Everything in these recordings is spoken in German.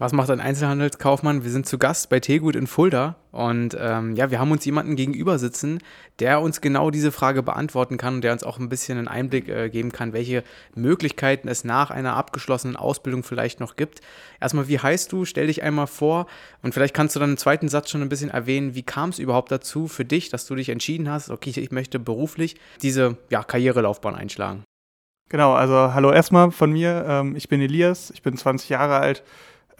Was macht ein Einzelhandelskaufmann? Wir sind zu Gast bei Tegut in Fulda und ähm, ja, wir haben uns jemanden gegenüber sitzen, der uns genau diese Frage beantworten kann und der uns auch ein bisschen einen Einblick äh, geben kann, welche Möglichkeiten es nach einer abgeschlossenen Ausbildung vielleicht noch gibt. Erstmal, wie heißt du? Stell dich einmal vor und vielleicht kannst du dann im zweiten Satz schon ein bisschen erwähnen, wie kam es überhaupt dazu für dich, dass du dich entschieden hast, okay, ich möchte beruflich diese ja, Karrierelaufbahn einschlagen. Genau, also hallo erstmal von mir. Ähm, ich bin Elias, ich bin 20 Jahre alt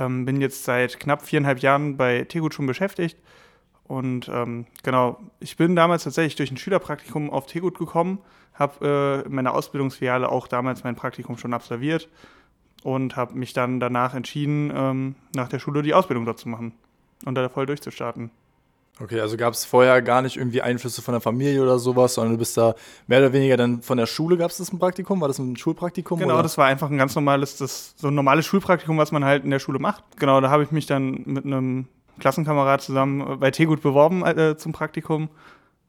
ähm, bin jetzt seit knapp viereinhalb Jahren bei Tegut schon beschäftigt. Und ähm, genau, ich bin damals tatsächlich durch ein Schülerpraktikum auf Tegut gekommen, habe äh, in meiner Ausbildungsfiliale auch damals mein Praktikum schon absolviert und habe mich dann danach entschieden, ähm, nach der Schule die Ausbildung dort zu machen und da voll durchzustarten. Okay, also gab es vorher gar nicht irgendwie Einflüsse von der Familie oder sowas, sondern du bist da mehr oder weniger dann von der Schule, gab es das ein Praktikum? War das ein Schulpraktikum? Genau, oder? das war einfach ein ganz normales, das, so ein normales Schulpraktikum, was man halt in der Schule macht. Genau, da habe ich mich dann mit einem Klassenkamerad zusammen bei Tegut beworben äh, zum Praktikum.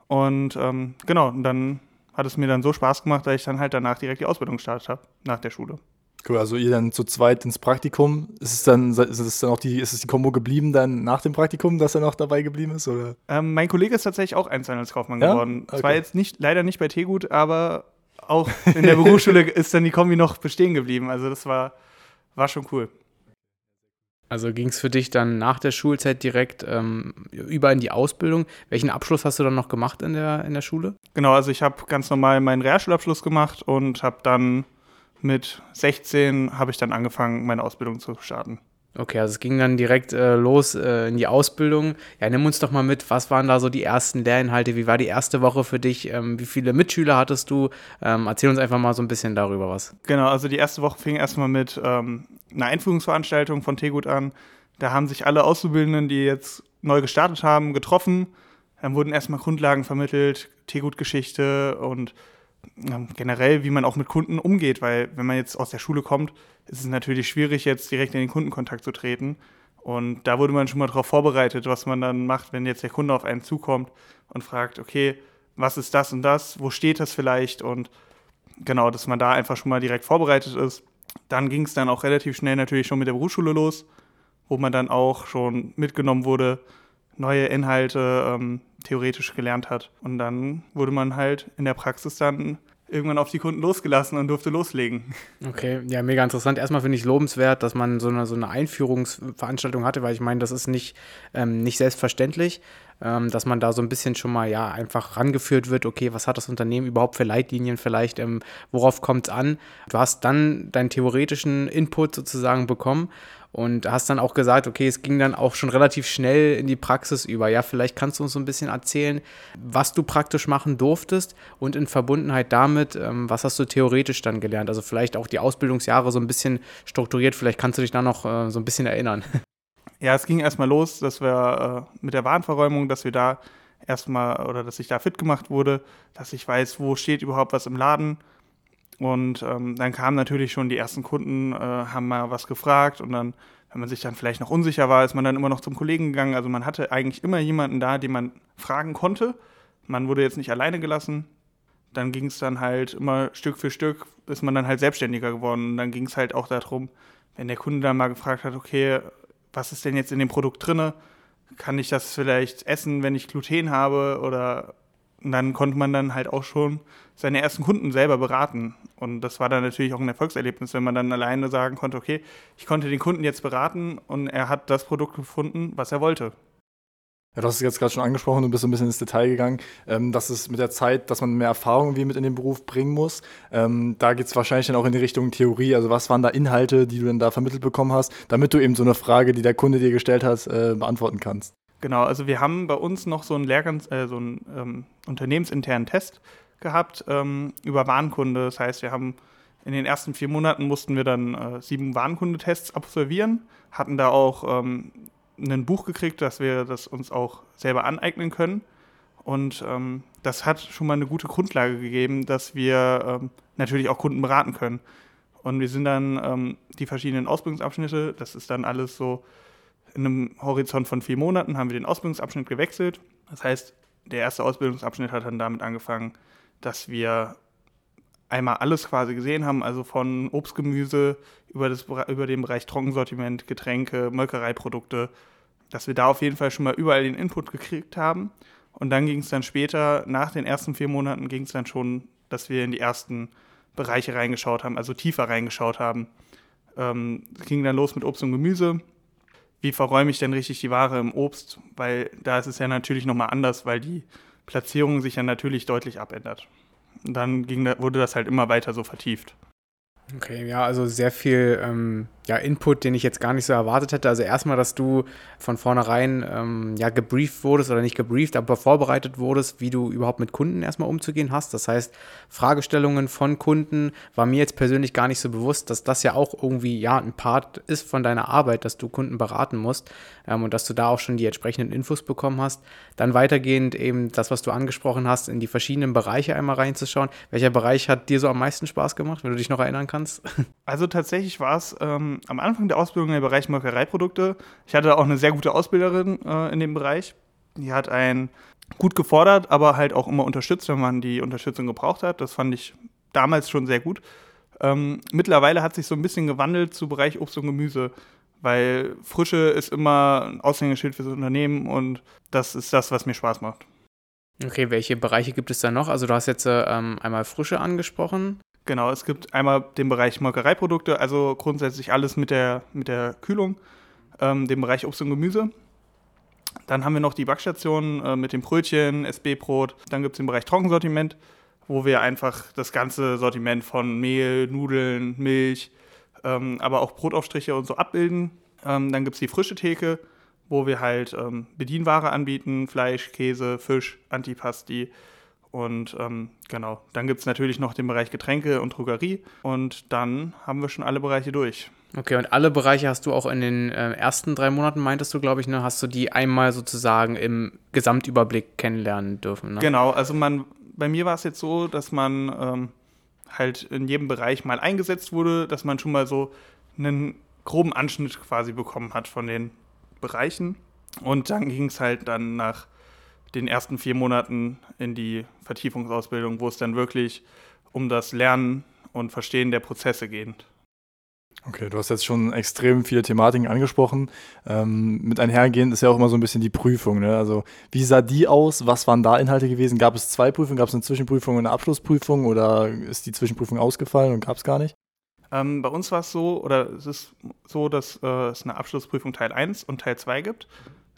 Und ähm, genau, und dann hat es mir dann so Spaß gemacht, dass ich dann halt danach direkt die Ausbildung gestartet habe, nach der Schule. Cool, also ihr dann zu zweit ins Praktikum. Ist es dann, ist es dann auch die, ist es die Kombo geblieben dann nach dem Praktikum, dass er noch dabei geblieben ist? Oder? Ähm, mein Kollege ist tatsächlich auch Einzelhandelskaufmann ja? geworden. Okay. Zwar jetzt nicht, leider nicht bei Tegut, aber auch in der Berufsschule ist dann die Kombi noch bestehen geblieben. Also das war, war schon cool. Also ging es für dich dann nach der Schulzeit direkt ähm, über in die Ausbildung. Welchen Abschluss hast du dann noch gemacht in der, in der Schule? Genau, also ich habe ganz normal meinen Realschulabschluss gemacht und habe dann mit 16 habe ich dann angefangen, meine Ausbildung zu starten. Okay, also es ging dann direkt äh, los äh, in die Ausbildung. Ja, nimm uns doch mal mit, was waren da so die ersten Lehrinhalte? Wie war die erste Woche für dich? Ähm, wie viele Mitschüler hattest du? Ähm, erzähl uns einfach mal so ein bisschen darüber was. Genau, also die erste Woche fing erstmal mit ähm, einer Einführungsveranstaltung von Tegut an. Da haben sich alle Auszubildenden, die jetzt neu gestartet haben, getroffen. Dann wurden erstmal Grundlagen vermittelt, Tegut-Geschichte und generell, wie man auch mit Kunden umgeht, weil wenn man jetzt aus der Schule kommt, ist es natürlich schwierig, jetzt direkt in den Kundenkontakt zu treten. Und da wurde man schon mal darauf vorbereitet, was man dann macht, wenn jetzt der Kunde auf einen zukommt und fragt, okay, was ist das und das, wo steht das vielleicht und genau, dass man da einfach schon mal direkt vorbereitet ist. Dann ging es dann auch relativ schnell natürlich schon mit der Berufsschule los, wo man dann auch schon mitgenommen wurde, neue Inhalte ähm, theoretisch gelernt hat. Und dann wurde man halt in der Praxis dann irgendwann auf die Kunden losgelassen und durfte loslegen. Okay, ja, mega interessant. Erstmal finde ich lobenswert, dass man so eine, so eine Einführungsveranstaltung hatte, weil ich meine, das ist nicht, ähm, nicht selbstverständlich, ähm, dass man da so ein bisschen schon mal ja einfach rangeführt wird, okay, was hat das Unternehmen überhaupt für Leitlinien vielleicht, ähm, worauf kommt es an? Du hast dann deinen theoretischen Input sozusagen bekommen und hast dann auch gesagt, okay, es ging dann auch schon relativ schnell in die Praxis über. Ja, vielleicht kannst du uns so ein bisschen erzählen, was du praktisch machen durftest und in Verbundenheit damit, ähm, was hast du theoretisch dann gelernt? Also vielleicht auch die Ausbildungsjahre so ein bisschen strukturiert, vielleicht kannst du dich da noch äh, so ein bisschen erinnern. Ja, es ging erstmal los, dass wir äh, mit der Warenverräumung, dass wir da erstmal oder dass ich da fit gemacht wurde, dass ich weiß, wo steht überhaupt was im Laden, und ähm, dann kamen natürlich schon die ersten Kunden, äh, haben mal was gefragt und dann, wenn man sich dann vielleicht noch unsicher war, ist man dann immer noch zum Kollegen gegangen. Also man hatte eigentlich immer jemanden da, den man fragen konnte. Man wurde jetzt nicht alleine gelassen. Dann ging es dann halt immer Stück für Stück, ist man dann halt selbstständiger geworden. Und dann ging es halt auch darum, wenn der Kunde dann mal gefragt hat, okay, was ist denn jetzt in dem Produkt drinne? Kann ich das vielleicht essen, wenn ich Gluten habe oder und dann konnte man dann halt auch schon seine ersten Kunden selber beraten. Und das war dann natürlich auch ein Erfolgserlebnis, wenn man dann alleine sagen konnte, okay, ich konnte den Kunden jetzt beraten und er hat das Produkt gefunden, was er wollte. Ja, du hast es jetzt gerade schon angesprochen, du bist ein bisschen ins Detail gegangen, ähm, dass es mit der Zeit, dass man mehr Erfahrung wie mit in den Beruf bringen muss. Ähm, da geht es wahrscheinlich dann auch in die Richtung Theorie. Also was waren da Inhalte, die du dann da vermittelt bekommen hast, damit du eben so eine Frage, die der Kunde dir gestellt hat, äh, beantworten kannst? Genau, also wir haben bei uns noch so einen, Lehrgangs äh, so einen ähm, unternehmensinternen Test gehabt ähm, über Warenkunde. Das heißt, wir haben in den ersten vier Monaten mussten wir dann äh, sieben Warenkundetests absolvieren, hatten da auch ähm, ein Buch gekriegt, dass wir das uns auch selber aneignen können. Und ähm, das hat schon mal eine gute Grundlage gegeben, dass wir ähm, natürlich auch Kunden beraten können. Und wir sind dann ähm, die verschiedenen Ausbildungsabschnitte, das ist dann alles so in einem Horizont von vier Monaten, haben wir den Ausbildungsabschnitt gewechselt. Das heißt, der erste Ausbildungsabschnitt hat dann damit angefangen, dass wir einmal alles quasi gesehen haben, also von Obst, Gemüse über, das, über den Bereich Trockensortiment, Getränke, Molkereiprodukte, dass wir da auf jeden Fall schon mal überall den Input gekriegt haben. Und dann ging es dann später, nach den ersten vier Monaten, ging es dann schon, dass wir in die ersten Bereiche reingeschaut haben, also tiefer reingeschaut haben. Ähm, es ging dann los mit Obst und Gemüse. Wie verräume ich denn richtig die Ware im Obst? Weil da ist es ja natürlich nochmal anders, weil die Platzierung sich ja natürlich deutlich abändert. Und dann ging, wurde das halt immer weiter so vertieft. Okay, ja, also sehr viel ähm, ja, Input, den ich jetzt gar nicht so erwartet hätte. Also erstmal, dass du von vornherein ähm, ja gebrieft wurdest oder nicht gebrieft, aber vorbereitet wurdest, wie du überhaupt mit Kunden erstmal umzugehen hast. Das heißt, Fragestellungen von Kunden war mir jetzt persönlich gar nicht so bewusst, dass das ja auch irgendwie ja ein Part ist von deiner Arbeit, dass du Kunden beraten musst ähm, und dass du da auch schon die entsprechenden Infos bekommen hast. Dann weitergehend eben das, was du angesprochen hast, in die verschiedenen Bereiche einmal reinzuschauen. Welcher Bereich hat dir so am meisten Spaß gemacht, wenn du dich noch erinnern kannst? Also tatsächlich war es ähm, am Anfang der Ausbildung im Bereich Molkereiprodukte. Ich hatte auch eine sehr gute Ausbilderin äh, in dem Bereich. Die hat einen gut gefordert, aber halt auch immer unterstützt, wenn man die Unterstützung gebraucht hat. Das fand ich damals schon sehr gut. Ähm, mittlerweile hat sich so ein bisschen gewandelt zu Bereich Obst und Gemüse, weil Frische ist immer ein Aushängeschild fürs Unternehmen und das ist das, was mir Spaß macht. Okay, welche Bereiche gibt es da noch? Also du hast jetzt äh, ähm, einmal Frische angesprochen. Genau, es gibt einmal den Bereich Molkereiprodukte, also grundsätzlich alles mit der, mit der Kühlung, ähm, den Bereich Obst und Gemüse. Dann haben wir noch die Backstation äh, mit dem Brötchen, SB-Brot. Dann gibt es den Bereich Trockensortiment, wo wir einfach das ganze Sortiment von Mehl, Nudeln, Milch, ähm, aber auch Brotaufstriche und so abbilden. Ähm, dann gibt es die frische Theke, wo wir halt ähm, Bedienware anbieten, Fleisch, Käse, Fisch, Antipasti, und ähm, genau, dann gibt es natürlich noch den Bereich Getränke und Drogerie. Und dann haben wir schon alle Bereiche durch. Okay, und alle Bereiche hast du auch in den äh, ersten drei Monaten, meintest du, glaube ich, ne? Hast du die einmal sozusagen im Gesamtüberblick kennenlernen dürfen? Ne? Genau, also man, bei mir war es jetzt so, dass man ähm, halt in jedem Bereich mal eingesetzt wurde, dass man schon mal so einen groben Anschnitt quasi bekommen hat von den Bereichen. Und dann ging es halt dann nach den ersten vier Monaten in die Vertiefungsausbildung, wo es dann wirklich um das Lernen und Verstehen der Prozesse geht. Okay, du hast jetzt schon extrem viele Thematiken angesprochen. Ähm, mit einhergehend ist ja auch immer so ein bisschen die Prüfung. Ne? Also, wie sah die aus? Was waren da Inhalte gewesen? Gab es zwei Prüfungen? Gab es eine Zwischenprüfung und eine Abschlussprüfung? Oder ist die Zwischenprüfung ausgefallen und gab es gar nicht? Ähm, bei uns war es so, oder es ist so, dass äh, es eine Abschlussprüfung Teil 1 und Teil 2 gibt.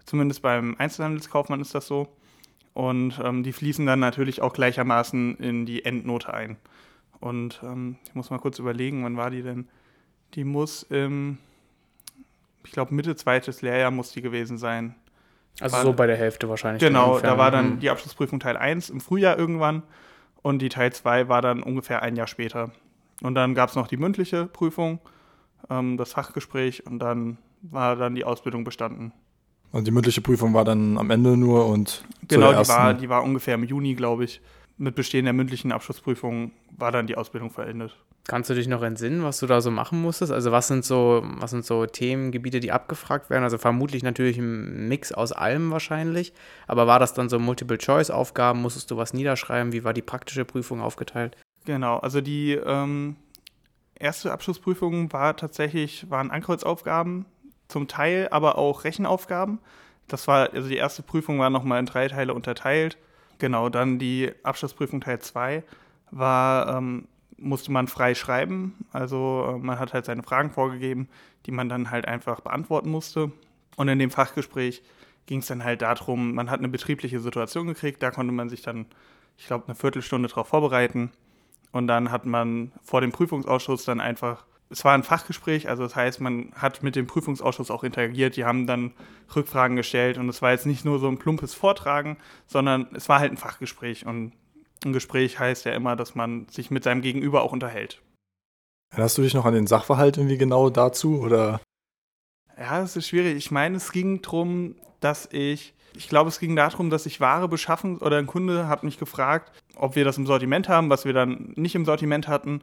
Zumindest beim Einzelhandelskaufmann ist das so. Und ähm, die fließen dann natürlich auch gleichermaßen in die Endnote ein. Und ähm, ich muss mal kurz überlegen, wann war die denn? Die muss im, ich glaube, Mitte zweites Lehrjahr muss die gewesen sein. Also war, so bei der Hälfte wahrscheinlich. Genau, da war dann mhm. die Abschlussprüfung Teil 1 im Frühjahr irgendwann und die Teil 2 war dann ungefähr ein Jahr später. Und dann gab es noch die mündliche Prüfung, ähm, das Fachgespräch und dann war dann die Ausbildung bestanden. Und die mündliche Prüfung war dann am Ende nur und. Genau, die war, die war ungefähr im Juni, glaube ich. Mit Bestehen der mündlichen Abschlussprüfung war dann die Ausbildung verendet. Kannst du dich noch entsinnen, was du da so machen musstest? Also was sind so, was sind so Themengebiete, die abgefragt werden? Also vermutlich natürlich ein Mix aus allem wahrscheinlich. Aber war das dann so Multiple-Choice-Aufgaben? Musstest du was niederschreiben? Wie war die praktische Prüfung aufgeteilt? Genau, also die ähm, erste Abschlussprüfung war tatsächlich, waren Ankreuzaufgaben zum Teil aber auch Rechenaufgaben. Das war, also die erste Prüfung war nochmal in drei Teile unterteilt. Genau, dann die Abschlussprüfung Teil 2 war, ähm, musste man frei schreiben. Also äh, man hat halt seine Fragen vorgegeben, die man dann halt einfach beantworten musste. Und in dem Fachgespräch ging es dann halt darum, man hat eine betriebliche Situation gekriegt, da konnte man sich dann, ich glaube, eine Viertelstunde darauf vorbereiten. Und dann hat man vor dem Prüfungsausschuss dann einfach es war ein Fachgespräch, also das heißt, man hat mit dem Prüfungsausschuss auch interagiert, die haben dann Rückfragen gestellt und es war jetzt nicht nur so ein plumpes Vortragen, sondern es war halt ein Fachgespräch und ein Gespräch heißt ja immer, dass man sich mit seinem Gegenüber auch unterhält. Erinnerst du dich noch an den Sachverhalt irgendwie genau dazu oder? Ja, das ist schwierig. Ich meine, es ging darum, dass ich Ich glaube, es ging darum, dass ich Ware beschaffen oder ein Kunde hat mich gefragt, ob wir das im Sortiment haben, was wir dann nicht im Sortiment hatten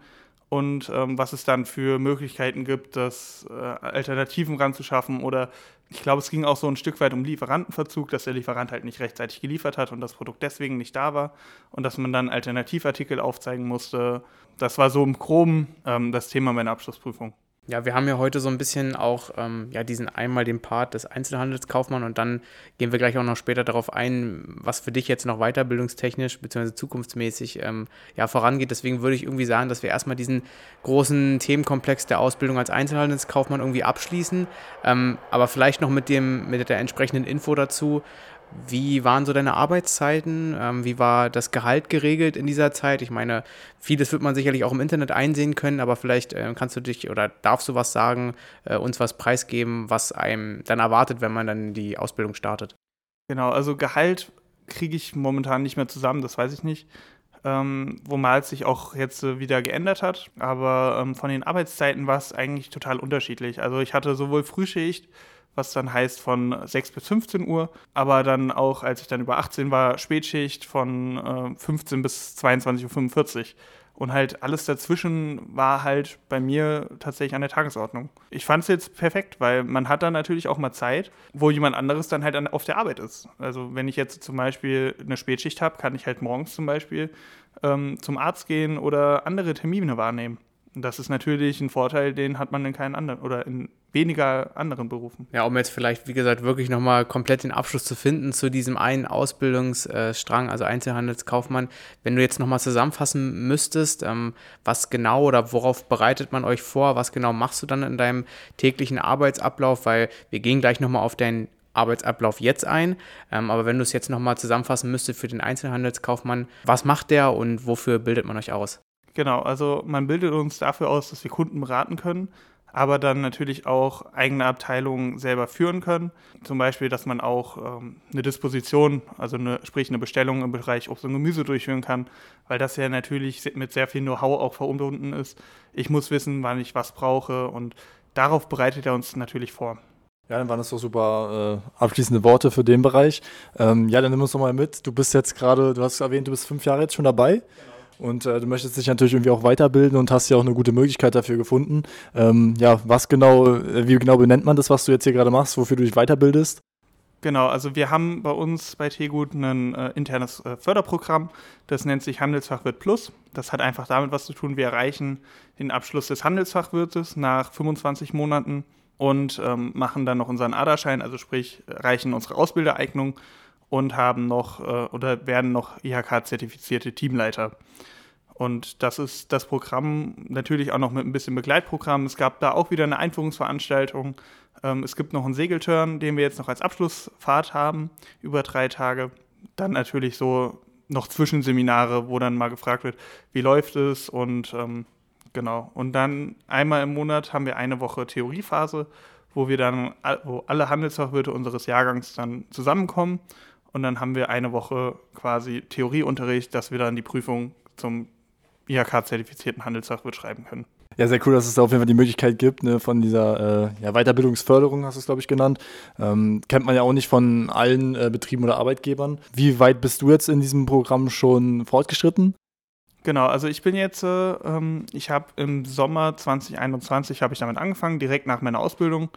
und ähm, was es dann für Möglichkeiten gibt, das äh, Alternativen ranzuschaffen oder ich glaube, es ging auch so ein Stück weit um Lieferantenverzug, dass der Lieferant halt nicht rechtzeitig geliefert hat und das Produkt deswegen nicht da war und dass man dann Alternativartikel aufzeigen musste. Das war so im Groben ähm, das Thema meiner Abschlussprüfung. Ja, wir haben ja heute so ein bisschen auch ähm, ja, diesen einmal den Part des Einzelhandelskaufmann und dann gehen wir gleich auch noch später darauf ein, was für dich jetzt noch weiterbildungstechnisch bzw. zukunftsmäßig ähm, ja, vorangeht. Deswegen würde ich irgendwie sagen, dass wir erstmal diesen großen Themenkomplex der Ausbildung als Einzelhandelskaufmann irgendwie abschließen. Ähm, aber vielleicht noch mit, dem, mit der entsprechenden Info dazu, wie waren so deine Arbeitszeiten? Ähm, wie war das Gehalt geregelt in dieser Zeit? Ich meine, vieles wird man sicherlich auch im Internet einsehen können, aber vielleicht äh, kannst du dich oder darfst du was sagen, äh, uns was preisgeben, was einem dann erwartet, wenn man dann die Ausbildung startet? Genau, also Gehalt kriege ich momentan nicht mehr zusammen, das weiß ich nicht. Ähm, womals sich auch jetzt äh, wieder geändert hat. Aber ähm, von den Arbeitszeiten war es eigentlich total unterschiedlich. Also ich hatte sowohl Frühschicht, was dann heißt von 6 bis 15 Uhr. Aber dann auch, als ich dann über 18 war, Spätschicht von äh, 15 bis 22.45 Uhr. Und halt alles dazwischen war halt bei mir tatsächlich an der Tagesordnung. Ich fand es jetzt perfekt, weil man hat dann natürlich auch mal Zeit, wo jemand anderes dann halt an, auf der Arbeit ist. Also wenn ich jetzt zum Beispiel eine Spätschicht habe, kann ich halt morgens zum Beispiel ähm, zum Arzt gehen oder andere Termine wahrnehmen. Das ist natürlich ein Vorteil, den hat man in keinen anderen oder in weniger anderen Berufen. Ja, um jetzt vielleicht, wie gesagt, wirklich nochmal komplett den Abschluss zu finden zu diesem einen Ausbildungsstrang, also Einzelhandelskaufmann. Wenn du jetzt nochmal zusammenfassen müsstest, ähm, was genau oder worauf bereitet man euch vor, was genau machst du dann in deinem täglichen Arbeitsablauf, weil wir gehen gleich nochmal auf deinen Arbeitsablauf jetzt ein. Ähm, aber wenn du es jetzt nochmal zusammenfassen müsstest für den Einzelhandelskaufmann, was macht der und wofür bildet man euch aus? Genau, also man bildet uns dafür aus, dass wir Kunden beraten können, aber dann natürlich auch eigene Abteilungen selber führen können. Zum Beispiel, dass man auch ähm, eine Disposition, also eine, sprich eine Bestellung im Bereich Obst und Gemüse durchführen kann, weil das ja natürlich mit sehr viel Know-how auch verbunden ist. Ich muss wissen, wann ich was brauche und darauf bereitet er uns natürlich vor. Ja, dann waren das doch super äh, abschließende Worte für den Bereich. Ähm, ja, dann nimm uns doch mal mit. Du bist jetzt gerade, du hast erwähnt, du bist fünf Jahre jetzt schon dabei. Genau. Und äh, du möchtest dich natürlich irgendwie auch weiterbilden und hast ja auch eine gute Möglichkeit dafür gefunden. Ähm, ja, was genau, äh, wie genau benennt man das, was du jetzt hier gerade machst, wofür du dich weiterbildest? Genau, also wir haben bei uns bei Tegut ein äh, internes äh, Förderprogramm, das nennt sich Handelsfachwirt Plus. Das hat einfach damit was zu tun, wir erreichen den Abschluss des Handelsfachwirtes nach 25 Monaten und ähm, machen dann noch unseren ADA-Schein, also sprich erreichen unsere Ausbildereignung und haben noch äh, oder werden noch IHK-zertifizierte Teamleiter. Und das ist das Programm natürlich auch noch mit ein bisschen Begleitprogramm. Es gab da auch wieder eine Einführungsveranstaltung. Ähm, es gibt noch einen Segelturn, den wir jetzt noch als Abschlussfahrt haben, über drei Tage. Dann natürlich so noch Zwischenseminare, wo dann mal gefragt wird, wie läuft es und ähm, genau. Und dann einmal im Monat haben wir eine Woche Theoriephase, wo wir dann, wo alle Handelsfachwirte unseres Jahrgangs dann zusammenkommen und dann haben wir eine Woche quasi Theorieunterricht, dass wir dann die Prüfung zum IHK-zertifizierten Handelsfachwirt schreiben können. Ja, sehr cool, dass es da auf jeden Fall die Möglichkeit gibt, ne, von dieser äh, ja, Weiterbildungsförderung, hast du es, glaube ich, genannt. Ähm, kennt man ja auch nicht von allen äh, Betrieben oder Arbeitgebern. Wie weit bist du jetzt in diesem Programm schon fortgeschritten? Genau, also ich bin jetzt, äh, ähm, ich habe im Sommer 2021 habe ich damit angefangen, direkt nach meiner Ausbildung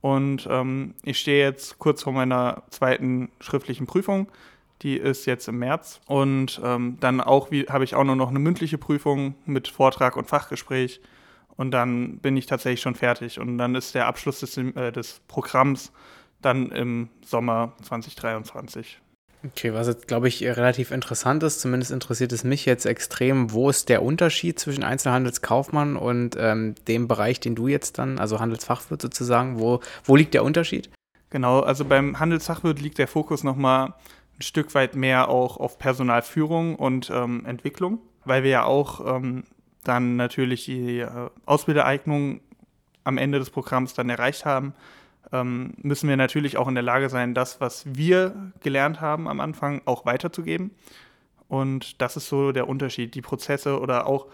und ähm, ich stehe jetzt kurz vor meiner zweiten schriftlichen Prüfung. Die ist jetzt im März. Und ähm, dann auch habe ich auch nur noch eine mündliche Prüfung mit Vortrag und Fachgespräch. Und dann bin ich tatsächlich schon fertig. Und dann ist der Abschluss des, äh, des Programms dann im Sommer 2023. Okay, was jetzt, glaube ich, relativ interessant ist, zumindest interessiert es mich jetzt extrem, wo ist der Unterschied zwischen Einzelhandelskaufmann und ähm, dem Bereich, den du jetzt dann, also Handelsfachwirt sozusagen, wo, wo liegt der Unterschied? Genau, also beim Handelsfachwirt liegt der Fokus nochmal ein Stück weit mehr auch auf Personalführung und ähm, Entwicklung, weil wir ja auch ähm, dann natürlich die äh, Ausbildereignung am Ende des Programms dann erreicht haben ähm, müssen wir natürlich auch in der Lage sein, das, was wir gelernt haben am Anfang, auch weiterzugeben. Und das ist so der Unterschied. Die Prozesse oder auch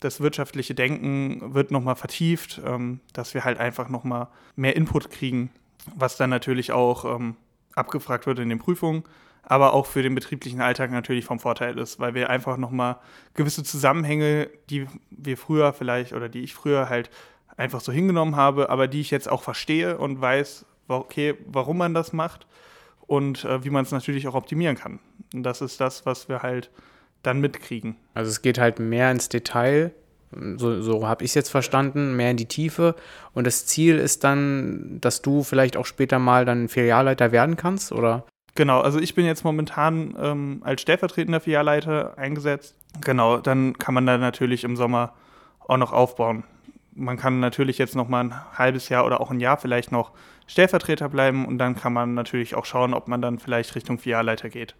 das wirtschaftliche Denken wird nochmal vertieft, ähm, dass wir halt einfach nochmal mehr Input kriegen, was dann natürlich auch ähm, abgefragt wird in den Prüfungen, aber auch für den betrieblichen Alltag natürlich vom Vorteil ist, weil wir einfach nochmal gewisse Zusammenhänge, die wir früher vielleicht oder die ich früher halt einfach so hingenommen habe, aber die ich jetzt auch verstehe und weiß, okay, warum man das macht und äh, wie man es natürlich auch optimieren kann. Und das ist das, was wir halt dann mitkriegen. Also es geht halt mehr ins Detail, so, so habe ich es jetzt verstanden, mehr in die Tiefe. Und das Ziel ist dann, dass du vielleicht auch später mal dann Filialleiter werden kannst, oder? Genau, also ich bin jetzt momentan ähm, als stellvertretender Filialleiter eingesetzt. Genau, dann kann man da natürlich im Sommer auch noch aufbauen. Man kann natürlich jetzt noch mal ein halbes Jahr oder auch ein Jahr vielleicht noch Stellvertreter bleiben und dann kann man natürlich auch schauen, ob man dann vielleicht Richtung Filialleiter geht.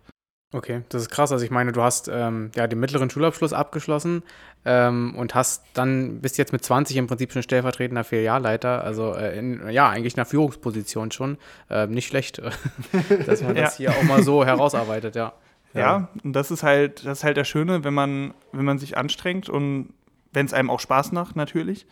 Okay, das ist krass. Also ich meine, du hast ähm, ja den mittleren Schulabschluss abgeschlossen ähm, und hast dann bist jetzt mit 20 im Prinzip schon stellvertretender Filialleiter, also äh, in, ja eigentlich einer Führungsposition schon. Äh, nicht schlecht, dass man das ja. hier auch mal so herausarbeitet, ja. ja. Ja, und das ist halt das ist halt das Schöne, wenn man wenn man sich anstrengt und wenn es einem auch Spaß macht natürlich,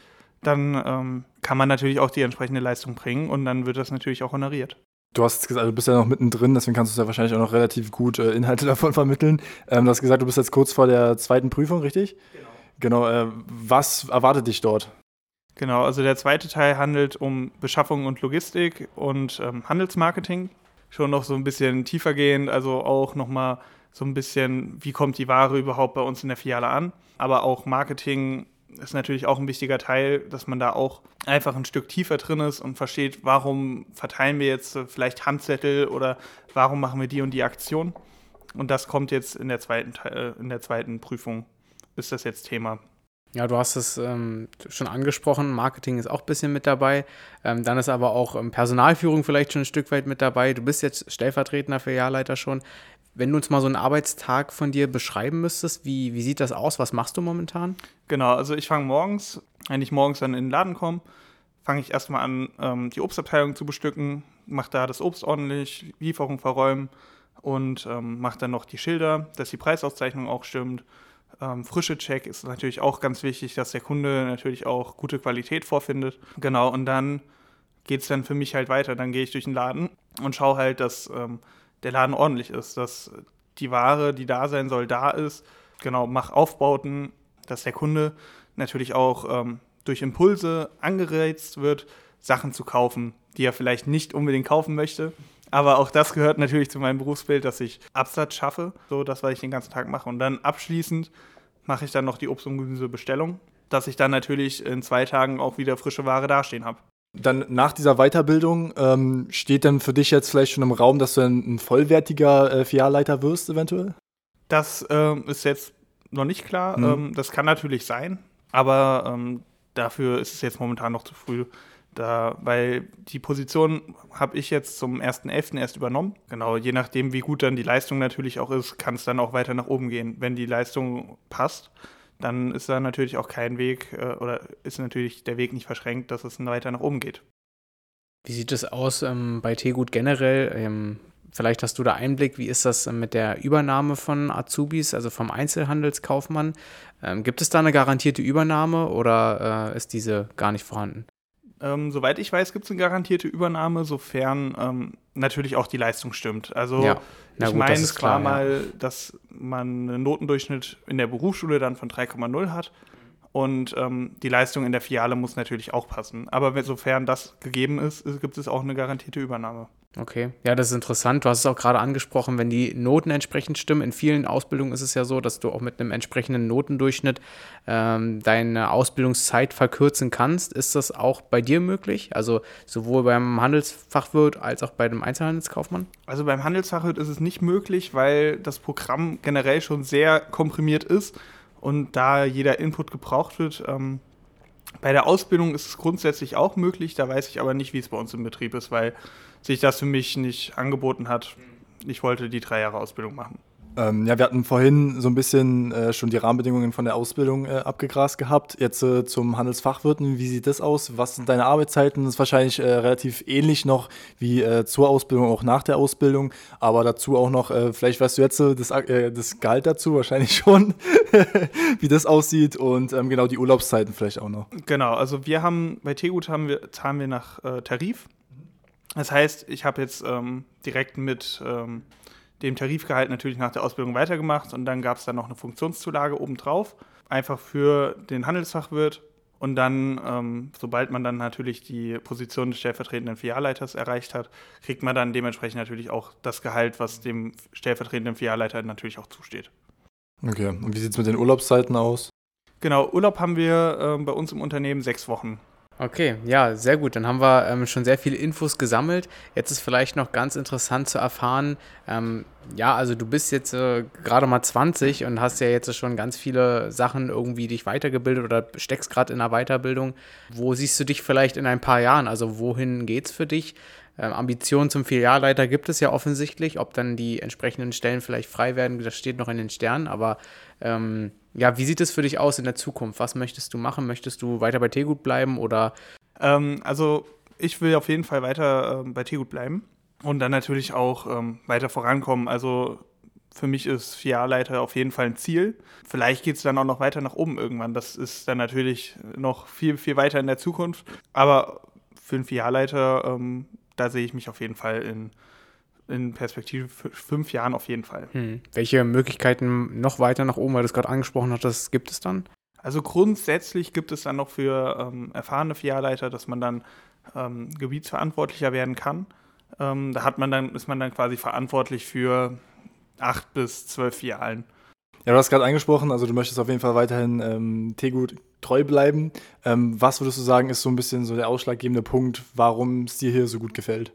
dann ähm, kann man natürlich auch die entsprechende Leistung bringen und dann wird das natürlich auch honoriert. Du hast gesagt, du bist ja noch mittendrin, deswegen kannst du ja wahrscheinlich auch noch relativ gut äh, Inhalte davon vermitteln. Ähm, du hast gesagt, du bist jetzt kurz vor der zweiten Prüfung, richtig? Genau. Genau. Äh, was erwartet dich dort? Genau, also der zweite Teil handelt um Beschaffung und Logistik und ähm, Handelsmarketing. Schon noch so ein bisschen tiefer gehend, also auch nochmal so ein bisschen, wie kommt die Ware überhaupt bei uns in der Filiale an. Aber auch Marketing ist natürlich auch ein wichtiger Teil, dass man da auch einfach ein Stück tiefer drin ist und versteht, warum verteilen wir jetzt vielleicht Handzettel oder warum machen wir die und die Aktion. Und das kommt jetzt in der zweiten, in der zweiten Prüfung, ist das jetzt Thema. Ja, du hast es ähm, schon angesprochen, Marketing ist auch ein bisschen mit dabei. Ähm, dann ist aber auch ähm, Personalführung vielleicht schon ein Stück weit mit dabei. Du bist jetzt stellvertretender Filialleiter schon. Wenn du uns mal so einen Arbeitstag von dir beschreiben müsstest, wie, wie sieht das aus? Was machst du momentan? Genau, also ich fange morgens, wenn ich morgens dann in den Laden komme, fange ich erstmal an, ähm, die Obstabteilung zu bestücken, mache da das Obst ordentlich, Lieferung verräumen und ähm, mache dann noch die Schilder, dass die Preisauszeichnung auch stimmt. Ähm, frische Check ist natürlich auch ganz wichtig, dass der Kunde natürlich auch gute Qualität vorfindet. Genau, und dann geht es dann für mich halt weiter. Dann gehe ich durch den Laden und schaue halt, dass ähm, der Laden ordentlich ist, dass die Ware, die da sein soll, da ist. Genau, mach Aufbauten, dass der Kunde natürlich auch ähm, durch Impulse angereizt wird, Sachen zu kaufen, die er vielleicht nicht unbedingt kaufen möchte. Aber auch das gehört natürlich zu meinem Berufsbild, dass ich Absatz schaffe, so das, was ich den ganzen Tag mache. Und dann abschließend mache ich dann noch die Obst- und Gemüsebestellung, dass ich dann natürlich in zwei Tagen auch wieder frische Ware dastehen habe. Dann nach dieser Weiterbildung ähm, steht dann für dich jetzt vielleicht schon im Raum, dass du ein, ein vollwertiger äh, Filialleiter wirst, eventuell? Das ähm, ist jetzt noch nicht klar. Mhm. Ähm, das kann natürlich sein, aber ähm, dafür ist es jetzt momentan noch zu früh. Da, weil die Position habe ich jetzt zum 1.11. erst übernommen. Genau, je nachdem, wie gut dann die Leistung natürlich auch ist, kann es dann auch weiter nach oben gehen. Wenn die Leistung passt, dann ist da natürlich auch kein Weg äh, oder ist natürlich der Weg nicht verschränkt, dass es weiter nach oben geht. Wie sieht es aus ähm, bei Tegut generell? Ähm, vielleicht hast du da Einblick, wie ist das mit der Übernahme von Azubis, also vom Einzelhandelskaufmann? Ähm, gibt es da eine garantierte Übernahme oder äh, ist diese gar nicht vorhanden? Ähm, soweit ich weiß, gibt es eine garantierte Übernahme, sofern ähm, natürlich auch die Leistung stimmt. Also ja. ich meine, es war mal, dass man einen Notendurchschnitt in der Berufsschule dann von 3,0 hat. Und ähm, die Leistung in der Filiale muss natürlich auch passen. Aber sofern das gegeben ist, gibt es auch eine garantierte Übernahme. Okay, ja, das ist interessant. Du hast es auch gerade angesprochen, wenn die Noten entsprechend stimmen. In vielen Ausbildungen ist es ja so, dass du auch mit einem entsprechenden Notendurchschnitt ähm, deine Ausbildungszeit verkürzen kannst. Ist das auch bei dir möglich? Also sowohl beim Handelsfachwirt als auch bei dem Einzelhandelskaufmann? Also beim Handelsfachwirt ist es nicht möglich, weil das Programm generell schon sehr komprimiert ist und da jeder Input gebraucht wird. Ähm, bei der Ausbildung ist es grundsätzlich auch möglich, da weiß ich aber nicht, wie es bei uns im Betrieb ist, weil sich das für mich nicht angeboten hat. Ich wollte die drei Jahre Ausbildung machen. Ähm, ja, wir hatten vorhin so ein bisschen äh, schon die Rahmenbedingungen von der Ausbildung äh, abgegrast gehabt. Jetzt äh, zum Handelsfachwirten, wie sieht das aus? Was sind deine Arbeitszeiten? Das ist wahrscheinlich äh, relativ ähnlich noch wie äh, zur Ausbildung, auch nach der Ausbildung. Aber dazu auch noch, äh, vielleicht weißt du jetzt das, das Gehalt dazu, wahrscheinlich schon, wie das aussieht und ähm, genau die Urlaubszeiten vielleicht auch noch. Genau, also wir haben bei Tegut haben wir, zahlen wir nach Tarif. Das heißt, ich habe jetzt ähm, direkt mit ähm, dem Tarifgehalt natürlich nach der Ausbildung weitergemacht und dann gab es dann noch eine Funktionszulage obendrauf, einfach für den Handelsfachwirt. Und dann, ähm, sobald man dann natürlich die Position des stellvertretenden Filialleiters erreicht hat, kriegt man dann dementsprechend natürlich auch das Gehalt, was dem stellvertretenden Filialleiter natürlich auch zusteht. Okay, und wie sieht es mit den Urlaubszeiten aus? Genau, Urlaub haben wir äh, bei uns im Unternehmen sechs Wochen. Okay, ja, sehr gut. Dann haben wir ähm, schon sehr viele Infos gesammelt. Jetzt ist vielleicht noch ganz interessant zu erfahren, ähm, ja, also du bist jetzt äh, gerade mal 20 und hast ja jetzt schon ganz viele Sachen irgendwie dich weitergebildet oder steckst gerade in einer Weiterbildung. Wo siehst du dich vielleicht in ein paar Jahren? Also wohin geht's für dich? Ähm, Ambitionen zum Filialleiter gibt es ja offensichtlich. Ob dann die entsprechenden Stellen vielleicht frei werden, das steht noch in den Sternen. Aber ähm, ja, wie sieht es für dich aus in der Zukunft? Was möchtest du machen? Möchtest du weiter bei Tegut bleiben oder? Ähm, also ich will auf jeden Fall weiter ähm, bei Tegut bleiben und dann natürlich auch ähm, weiter vorankommen. Also für mich ist Filialleiter auf jeden Fall ein Ziel. Vielleicht geht es dann auch noch weiter nach oben irgendwann. Das ist dann natürlich noch viel, viel weiter in der Zukunft. Aber für einen Filialleiter ähm, da sehe ich mich auf jeden Fall in, in Perspektive fünf Jahren auf jeden Fall. Hm. Welche Möglichkeiten noch weiter nach oben, weil du es gerade angesprochen hast, gibt es dann? Also grundsätzlich gibt es dann noch für ähm, erfahrene Filialleiter, dass man dann ähm, Gebietsverantwortlicher werden kann. Ähm, da hat man dann, ist man dann quasi verantwortlich für acht bis zwölf Filialen. Ja, du hast gerade angesprochen, also du möchtest auf jeden Fall weiterhin ähm, Tegut treu bleiben. Ähm, was würdest du sagen, ist so ein bisschen so der ausschlaggebende Punkt, warum es dir hier so gut gefällt?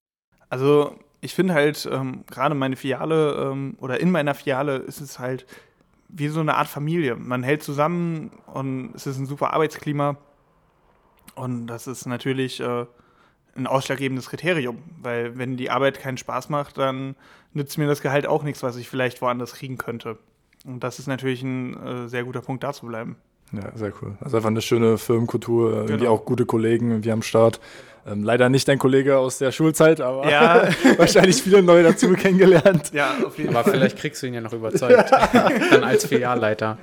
Also ich finde halt, ähm, gerade meine Filiale ähm, oder in meiner Filiale ist es halt wie so eine Art Familie. Man hält zusammen und es ist ein super Arbeitsklima. Und das ist natürlich äh, ein ausschlaggebendes Kriterium, weil wenn die Arbeit keinen Spaß macht, dann nützt mir das Gehalt auch nichts, was ich vielleicht woanders kriegen könnte. Und das ist natürlich ein äh, sehr guter Punkt, da zu bleiben. Ja, sehr cool. Also einfach eine schöne Firmenkultur, genau. irgendwie auch gute Kollegen irgendwie am Start. Ähm, leider nicht dein Kollege aus der Schulzeit, aber ja. wahrscheinlich viele neue dazu kennengelernt. Ja, auf jeden aber Fall. vielleicht kriegst du ihn ja noch überzeugt. Dann als Filialleiter.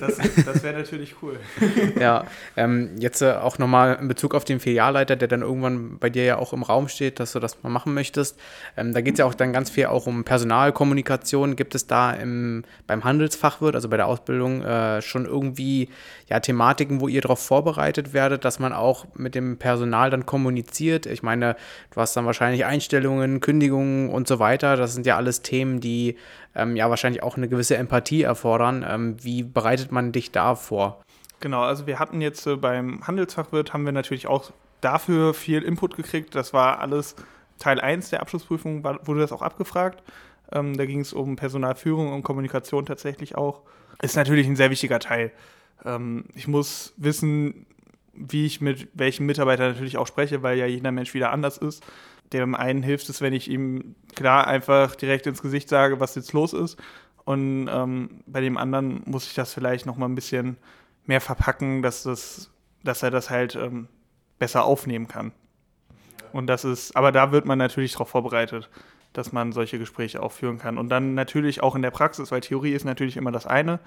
Das, das wäre natürlich cool. Ja, ähm, jetzt äh, auch nochmal in Bezug auf den Filialleiter, der dann irgendwann bei dir ja auch im Raum steht, dass du das mal machen möchtest. Ähm, da geht es ja auch dann ganz viel auch um Personalkommunikation. Gibt es da im, beim Handelsfachwirt, also bei der Ausbildung, äh, schon irgendwie ja, Thematiken, wo ihr darauf vorbereitet werdet, dass man auch mit dem Personal dann kommuniziert? Ich meine, du hast dann wahrscheinlich Einstellungen, Kündigungen und so weiter. Das sind ja alles Themen, die ähm, ja wahrscheinlich auch eine gewisse Empathie erfordern. Ähm, wie bereitet man dich da vor? Genau, also wir hatten jetzt äh, beim Handelsfachwirt haben wir natürlich auch dafür viel Input gekriegt. Das war alles Teil 1 der Abschlussprüfung, war, wurde das auch abgefragt. Ähm, da ging es um Personalführung und Kommunikation tatsächlich auch. Ist natürlich ein sehr wichtiger Teil. Ähm, ich muss wissen, wie ich mit welchen Mitarbeitern natürlich auch spreche, weil ja jeder Mensch wieder anders ist. Dem einen hilft es, wenn ich ihm klar einfach direkt ins Gesicht sage, was jetzt los ist. Und ähm, bei dem anderen muss ich das vielleicht noch mal ein bisschen mehr verpacken, dass, das, dass er das halt ähm, besser aufnehmen kann. Und das ist, aber da wird man natürlich darauf vorbereitet, dass man solche Gespräche auch führen kann. Und dann natürlich auch in der Praxis, weil Theorie ist natürlich immer das eine,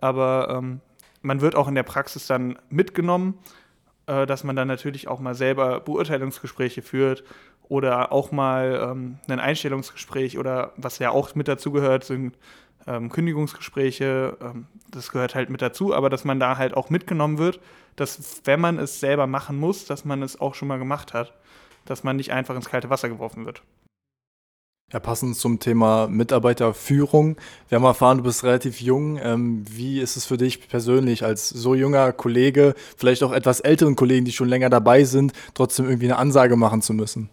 aber ähm, man wird auch in der Praxis dann mitgenommen, äh, dass man dann natürlich auch mal selber Beurteilungsgespräche führt oder auch mal ähm, ein Einstellungsgespräch oder was ja auch mit dazugehört, sind ähm, Kündigungsgespräche. Ähm, das gehört halt mit dazu, aber dass man da halt auch mitgenommen wird, dass wenn man es selber machen muss, dass man es auch schon mal gemacht hat, dass man nicht einfach ins kalte Wasser geworfen wird. Ja, passend zum Thema Mitarbeiterführung. Wir haben erfahren, du bist relativ jung. Ähm, wie ist es für dich persönlich als so junger Kollege, vielleicht auch etwas älteren Kollegen, die schon länger dabei sind, trotzdem irgendwie eine Ansage machen zu müssen?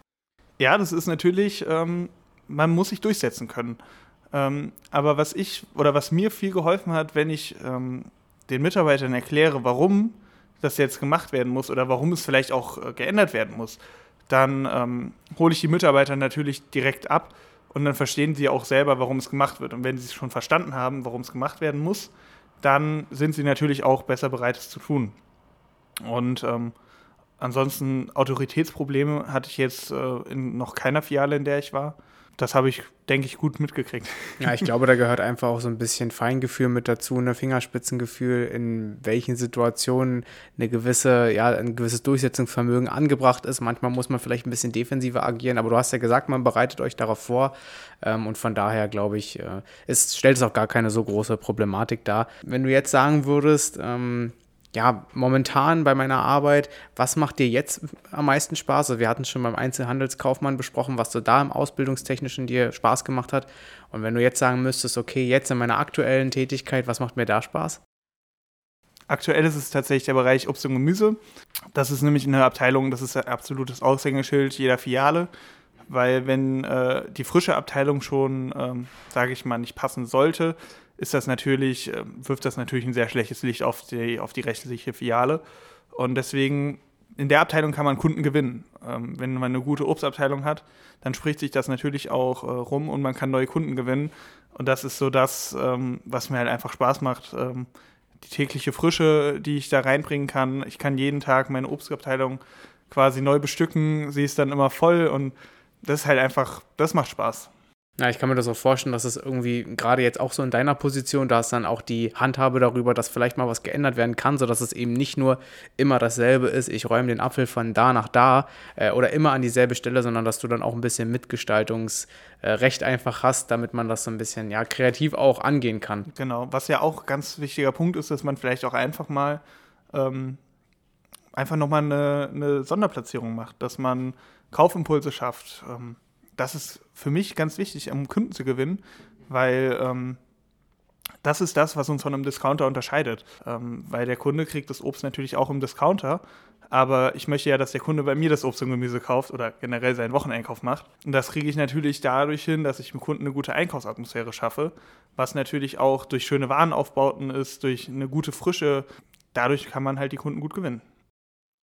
Ja, das ist natürlich, ähm, man muss sich durchsetzen können. Ähm, aber was ich oder was mir viel geholfen hat, wenn ich ähm, den Mitarbeitern erkläre, warum das jetzt gemacht werden muss oder warum es vielleicht auch äh, geändert werden muss, dann ähm, hole ich die Mitarbeiter natürlich direkt ab und dann verstehen sie auch selber, warum es gemacht wird. Und wenn sie schon verstanden haben, warum es gemacht werden muss, dann sind sie natürlich auch besser bereit, es zu tun. Und ähm, ansonsten Autoritätsprobleme hatte ich jetzt äh, in noch keiner Filiale, in der ich war das habe ich, denke ich, gut mitgekriegt. Ja, ich glaube, da gehört einfach auch so ein bisschen Feingefühl mit dazu, ein ne Fingerspitzengefühl, in welchen Situationen eine gewisse, ja, ein gewisses Durchsetzungsvermögen angebracht ist. Manchmal muss man vielleicht ein bisschen defensiver agieren, aber du hast ja gesagt, man bereitet euch darauf vor. Ähm, und von daher glaube ich, äh, es stellt es auch gar keine so große Problematik dar. Wenn du jetzt sagen würdest, ähm, ja, momentan bei meiner Arbeit, was macht dir jetzt am meisten Spaß? Also wir hatten schon beim Einzelhandelskaufmann besprochen, was so da im Ausbildungstechnischen dir Spaß gemacht hat. Und wenn du jetzt sagen müsstest, okay, jetzt in meiner aktuellen Tätigkeit, was macht mir da Spaß? Aktuell ist es tatsächlich der Bereich Obst und Gemüse. Das ist nämlich eine Abteilung, das ist ein absolutes Aushängeschild jeder Filiale, weil wenn äh, die frische Abteilung schon, ähm, sage ich mal, nicht passen sollte, ist das natürlich, äh, wirft das natürlich ein sehr schlechtes Licht auf die, auf die rechtliche Filiale. Und deswegen, in der Abteilung kann man Kunden gewinnen. Ähm, wenn man eine gute Obstabteilung hat, dann spricht sich das natürlich auch äh, rum und man kann neue Kunden gewinnen. Und das ist so das, ähm, was mir halt einfach Spaß macht. Ähm, die tägliche Frische, die ich da reinbringen kann. Ich kann jeden Tag meine Obstabteilung quasi neu bestücken. Sie ist dann immer voll und das ist halt einfach, das macht Spaß. Ja, ich kann mir das auch vorstellen, dass es irgendwie gerade jetzt auch so in deiner Position, da ist dann auch die Handhabe darüber, dass vielleicht mal was geändert werden kann, sodass es eben nicht nur immer dasselbe ist, ich räume den Apfel von da nach da äh, oder immer an dieselbe Stelle, sondern dass du dann auch ein bisschen Mitgestaltungsrecht äh, einfach hast, damit man das so ein bisschen ja, kreativ auch angehen kann. Genau, was ja auch ganz wichtiger Punkt ist, dass man vielleicht auch einfach mal ähm, einfach nochmal eine, eine Sonderplatzierung macht, dass man Kaufimpulse schafft. Ähm, das ist für mich ganz wichtig, um Kunden zu gewinnen, weil ähm, das ist das, was uns von einem Discounter unterscheidet. Ähm, weil der Kunde kriegt das Obst natürlich auch im Discounter, aber ich möchte ja, dass der Kunde bei mir das Obst und Gemüse kauft oder generell seinen Wocheneinkauf macht. Und das kriege ich natürlich dadurch hin, dass ich dem Kunden eine gute Einkaufsatmosphäre schaffe, was natürlich auch durch schöne Warenaufbauten ist, durch eine gute Frische. Dadurch kann man halt die Kunden gut gewinnen.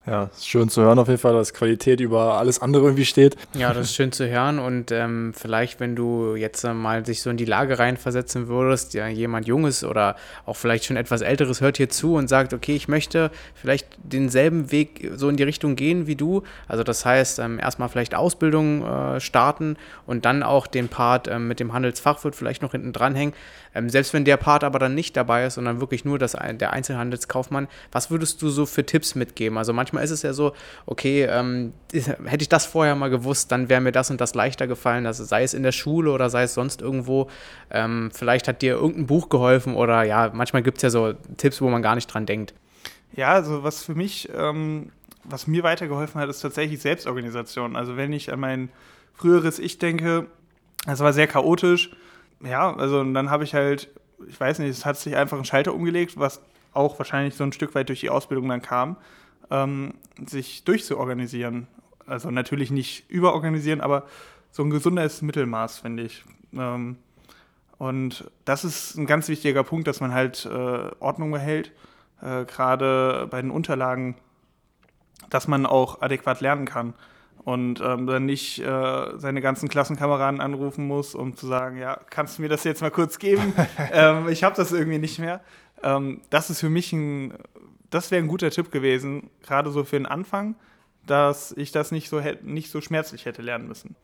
Ja, ist schön zu hören auf jeden Fall, dass Qualität über alles andere irgendwie steht. Ja, das ist schön zu hören und ähm, vielleicht, wenn du jetzt mal sich so in die Lage reinversetzen würdest, ja, jemand Junges oder auch vielleicht schon etwas Älteres hört hier zu und sagt, okay, ich möchte vielleicht denselben Weg so in die Richtung gehen wie du. Also das heißt, ähm, erstmal vielleicht Ausbildung äh, starten und dann auch den Part ähm, mit dem Handelsfachwirt vielleicht noch hinten dranhängen. Ähm, selbst wenn der Part aber dann nicht dabei ist, sondern wirklich nur das, der Einzelhandelskaufmann, was würdest du so für Tipps mitgeben? Also manchmal ist es ja so, okay, ähm, hätte ich das vorher mal gewusst, dann wäre mir das und das leichter gefallen, also sei es in der Schule oder sei es sonst irgendwo. Ähm, vielleicht hat dir irgendein Buch geholfen oder ja, manchmal gibt es ja so Tipps, wo man gar nicht dran denkt. Ja, also was für mich, ähm, was mir weitergeholfen hat, ist tatsächlich Selbstorganisation. Also wenn ich an mein früheres Ich denke, es war sehr chaotisch. Ja, also dann habe ich halt, ich weiß nicht, es hat sich einfach ein Schalter umgelegt, was auch wahrscheinlich so ein Stück weit durch die Ausbildung dann kam ähm, sich durchzuorganisieren. Also natürlich nicht überorganisieren, aber so ein gesundes Mittelmaß, finde ich. Ähm, und das ist ein ganz wichtiger Punkt, dass man halt äh, Ordnung behält, äh, gerade bei den Unterlagen, dass man auch adäquat lernen kann und ähm, dann nicht äh, seine ganzen Klassenkameraden anrufen muss, um zu sagen, ja, kannst du mir das jetzt mal kurz geben? ähm, ich habe das irgendwie nicht mehr. Ähm, das ist für mich ein das wäre ein guter Tipp gewesen, gerade so für den Anfang, dass ich das nicht so, nicht so schmerzlich hätte lernen müssen.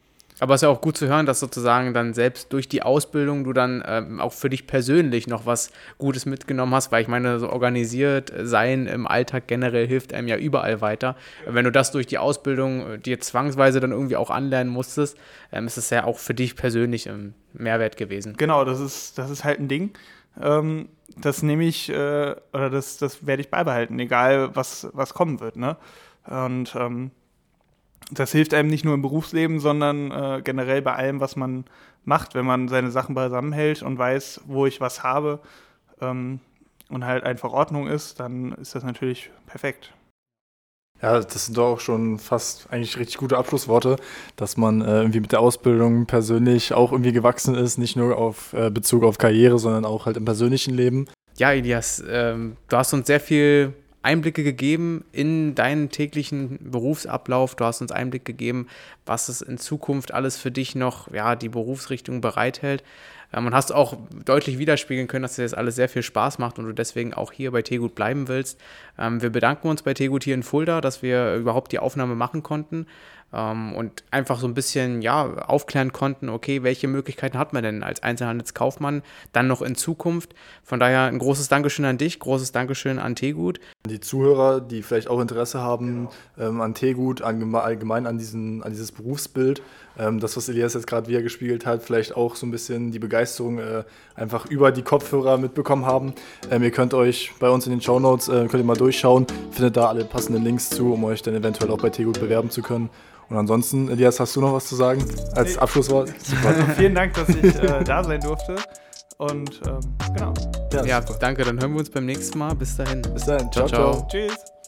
Aber es ist ja auch gut zu hören, dass sozusagen dann selbst durch die Ausbildung du dann ähm, auch für dich persönlich noch was Gutes mitgenommen hast, weil ich meine, so organisiert sein im Alltag generell hilft einem ja überall weiter. Wenn du das durch die Ausbildung äh, dir zwangsweise dann irgendwie auch anlernen musstest, ähm, ist es ja auch für dich persönlich ein Mehrwert gewesen. Genau, das ist, das ist halt ein Ding. Ähm, das nehme ich, äh, oder das, das werde ich beibehalten, egal was, was kommen wird. Ne? Und ähm, das hilft einem nicht nur im Berufsleben, sondern äh, generell bei allem, was man macht, wenn man seine Sachen beisammenhält und weiß, wo ich was habe ähm, und halt einfach Ordnung ist, dann ist das natürlich perfekt. Ja, das sind doch auch schon fast eigentlich richtig gute Abschlussworte, dass man äh, irgendwie mit der Ausbildung persönlich auch irgendwie gewachsen ist, nicht nur auf äh, Bezug auf Karriere, sondern auch halt im persönlichen Leben. Ja, Elias, ähm, du hast uns sehr viel Einblicke gegeben in deinen täglichen Berufsablauf. Du hast uns Einblick gegeben, was es in Zukunft alles für dich noch, ja, die Berufsrichtung bereithält. Ähm, und hast auch deutlich widerspiegeln können, dass dir das alles sehr viel Spaß macht und du deswegen auch hier bei Tegut bleiben willst. Ähm, wir bedanken uns bei Tegut hier in Fulda, dass wir überhaupt die Aufnahme machen konnten ähm, und einfach so ein bisschen ja, aufklären konnten, okay, welche Möglichkeiten hat man denn als Einzelhandelskaufmann dann noch in Zukunft. Von daher ein großes Dankeschön an dich, großes Dankeschön an Tegut. Die Zuhörer, die vielleicht auch Interesse haben ähm, an Tegut, allgemein an, diesen, an dieses Berufsbild, ähm, das, was Elias jetzt gerade wieder gespiegelt hat, vielleicht auch so ein bisschen die Begeisterung äh, einfach über die Kopfhörer mitbekommen haben. Ähm, ihr könnt euch bei uns in den Show Notes äh, könnt ihr mal durchschauen, findet da alle passenden Links zu, um euch dann eventuell auch bei Tegut bewerben zu können. Und ansonsten, Elias, hast du noch was zu sagen als Abschlusswort? Super. Also vielen Dank, dass ich äh, da sein durfte. Und ähm, genau. Ja, ja danke. Dann hören wir uns beim nächsten Mal. Bis dahin. Bis dahin. ciao. ciao. ciao. Tschüss.